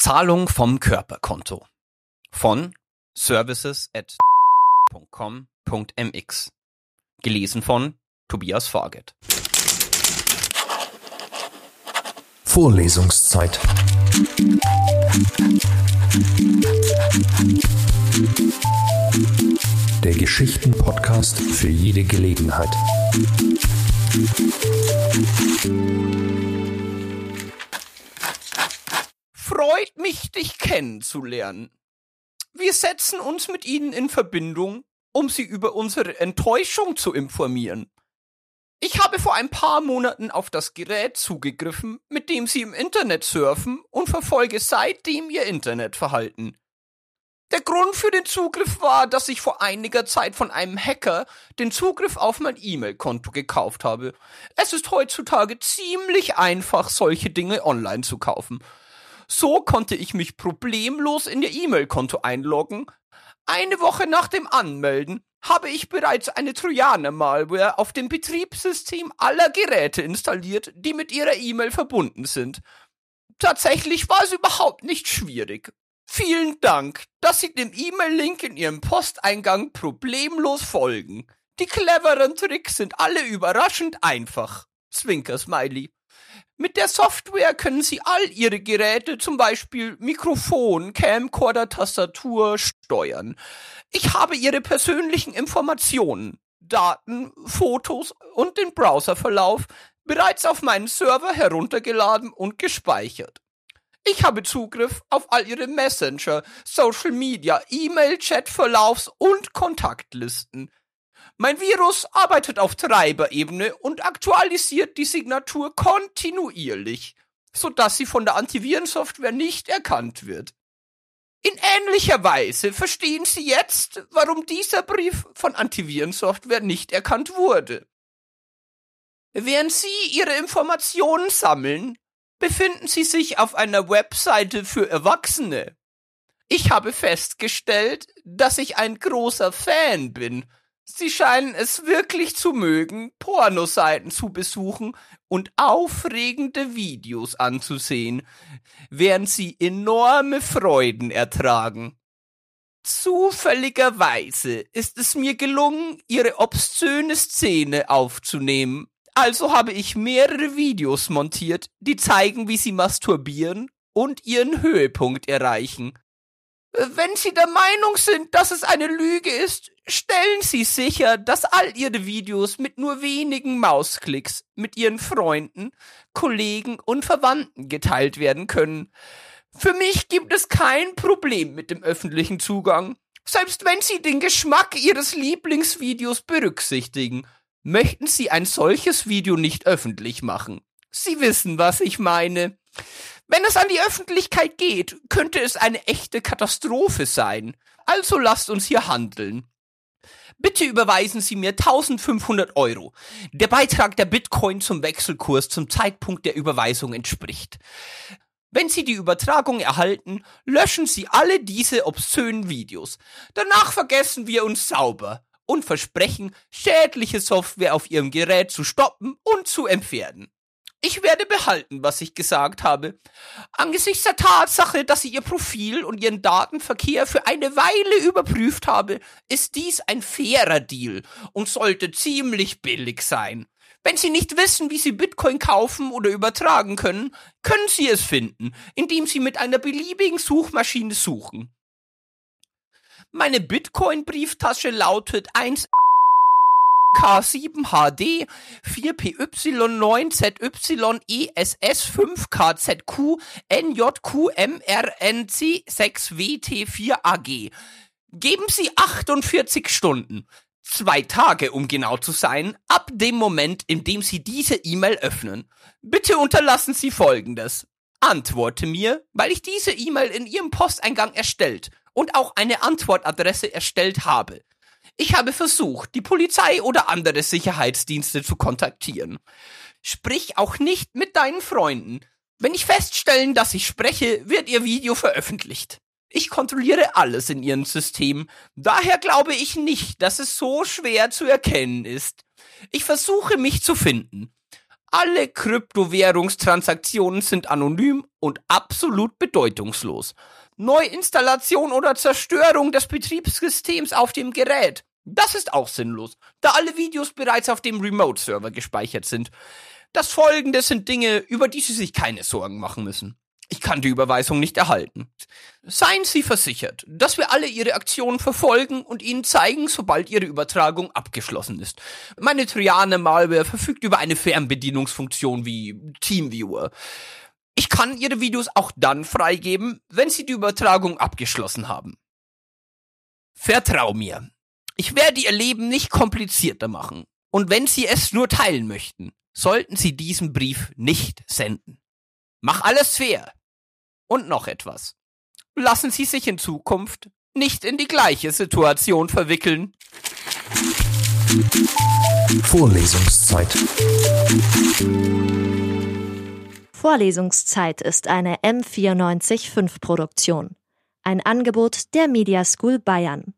Zahlung vom Körperkonto von services at Gelesen von Tobias Farget. Vorlesungszeit. Der Geschichten-Podcast für jede Gelegenheit. Freut mich, dich kennenzulernen. Wir setzen uns mit Ihnen in Verbindung, um Sie über unsere Enttäuschung zu informieren. Ich habe vor ein paar Monaten auf das Gerät zugegriffen, mit dem Sie im Internet surfen und verfolge seitdem Ihr Internetverhalten. Der Grund für den Zugriff war, dass ich vor einiger Zeit von einem Hacker den Zugriff auf mein E-Mail-Konto gekauft habe. Es ist heutzutage ziemlich einfach, solche Dinge online zu kaufen. So konnte ich mich problemlos in Ihr E-Mail-Konto einloggen. Eine Woche nach dem Anmelden habe ich bereits eine Trojaner-Malware auf dem Betriebssystem aller Geräte installiert, die mit Ihrer E-Mail verbunden sind. Tatsächlich war es überhaupt nicht schwierig. Vielen Dank, dass Sie dem E-Mail-Link in Ihrem Posteingang problemlos folgen. Die cleveren Tricks sind alle überraschend einfach. Zwinker Smiley. Mit der Software können Sie all Ihre Geräte, zum Beispiel Mikrofon, Camcorder, Tastatur, steuern. Ich habe Ihre persönlichen Informationen, Daten, Fotos und den Browserverlauf bereits auf meinen Server heruntergeladen und gespeichert. Ich habe Zugriff auf all Ihre Messenger, Social Media, E-Mail, Chatverlaufs und Kontaktlisten. Mein Virus arbeitet auf Treiberebene und aktualisiert die Signatur kontinuierlich, sodass sie von der Antivirensoftware nicht erkannt wird. In ähnlicher Weise verstehen Sie jetzt, warum dieser Brief von Antivirensoftware nicht erkannt wurde. Während Sie Ihre Informationen sammeln, befinden Sie sich auf einer Webseite für Erwachsene. Ich habe festgestellt, dass ich ein großer Fan bin. Sie scheinen es wirklich zu mögen, Pornoseiten zu besuchen und aufregende Videos anzusehen, während Sie enorme Freuden ertragen. Zufälligerweise ist es mir gelungen, Ihre obszöne Szene aufzunehmen, also habe ich mehrere Videos montiert, die zeigen, wie sie masturbieren und ihren Höhepunkt erreichen. Wenn Sie der Meinung sind, dass es eine Lüge ist, stellen Sie sicher, dass all Ihre Videos mit nur wenigen Mausklicks mit Ihren Freunden, Kollegen und Verwandten geteilt werden können. Für mich gibt es kein Problem mit dem öffentlichen Zugang, selbst wenn Sie den Geschmack Ihres Lieblingsvideos berücksichtigen möchten Sie ein solches Video nicht öffentlich machen. Sie wissen, was ich meine. Wenn es an die Öffentlichkeit geht, könnte es eine echte Katastrophe sein. Also lasst uns hier handeln. Bitte überweisen Sie mir 1500 Euro. Der Beitrag der Bitcoin zum Wechselkurs zum Zeitpunkt der Überweisung entspricht. Wenn Sie die Übertragung erhalten, löschen Sie alle diese obszönen Videos. Danach vergessen wir uns sauber und versprechen, schädliche Software auf ihrem Gerät zu stoppen und zu entfernen. Ich werde behalten, was ich gesagt habe. Angesichts der Tatsache, dass ich Ihr Profil und Ihren Datenverkehr für eine Weile überprüft habe, ist dies ein fairer Deal und sollte ziemlich billig sein. Wenn Sie nicht wissen, wie Sie Bitcoin kaufen oder übertragen können, können Sie es finden, indem Sie mit einer beliebigen Suchmaschine suchen. Meine Bitcoin-Brieftasche lautet 1 K7HD 4PY9ZY ESS 5KZQ NJQMRNC 6WT4AG. Geben Sie 48 Stunden, zwei Tage um genau zu sein, ab dem Moment, in dem Sie diese E-Mail öffnen. Bitte unterlassen Sie Folgendes. Antworte mir, weil ich diese E-Mail in Ihrem Posteingang erstellt und auch eine Antwortadresse erstellt habe. Ich habe versucht, die Polizei oder andere Sicherheitsdienste zu kontaktieren. Sprich auch nicht mit deinen Freunden. Wenn ich feststellen, dass ich spreche, wird ihr Video veröffentlicht. Ich kontrolliere alles in ihrem System, daher glaube ich nicht, dass es so schwer zu erkennen ist. Ich versuche mich zu finden. Alle Kryptowährungstransaktionen sind anonym und absolut bedeutungslos. Neuinstallation oder Zerstörung des Betriebssystems auf dem Gerät. Das ist auch sinnlos, da alle Videos bereits auf dem Remote-Server gespeichert sind. Das folgende sind Dinge, über die Sie sich keine Sorgen machen müssen. Ich kann die Überweisung nicht erhalten. Seien Sie versichert, dass wir alle Ihre Aktionen verfolgen und Ihnen zeigen, sobald Ihre Übertragung abgeschlossen ist. Meine Triane-Malware verfügt über eine Fernbedienungsfunktion wie Teamviewer. Ich kann Ihre Videos auch dann freigeben, wenn Sie die Übertragung abgeschlossen haben. Vertrau mir. Ich werde Ihr Leben nicht komplizierter machen. Und wenn Sie es nur teilen möchten, sollten Sie diesen Brief nicht senden. Mach alles fair. Und noch etwas. Lassen Sie sich in Zukunft nicht in die gleiche Situation verwickeln. Vorlesungszeit. Vorlesungszeit ist eine M945 Produktion. Ein Angebot der Media School Bayern.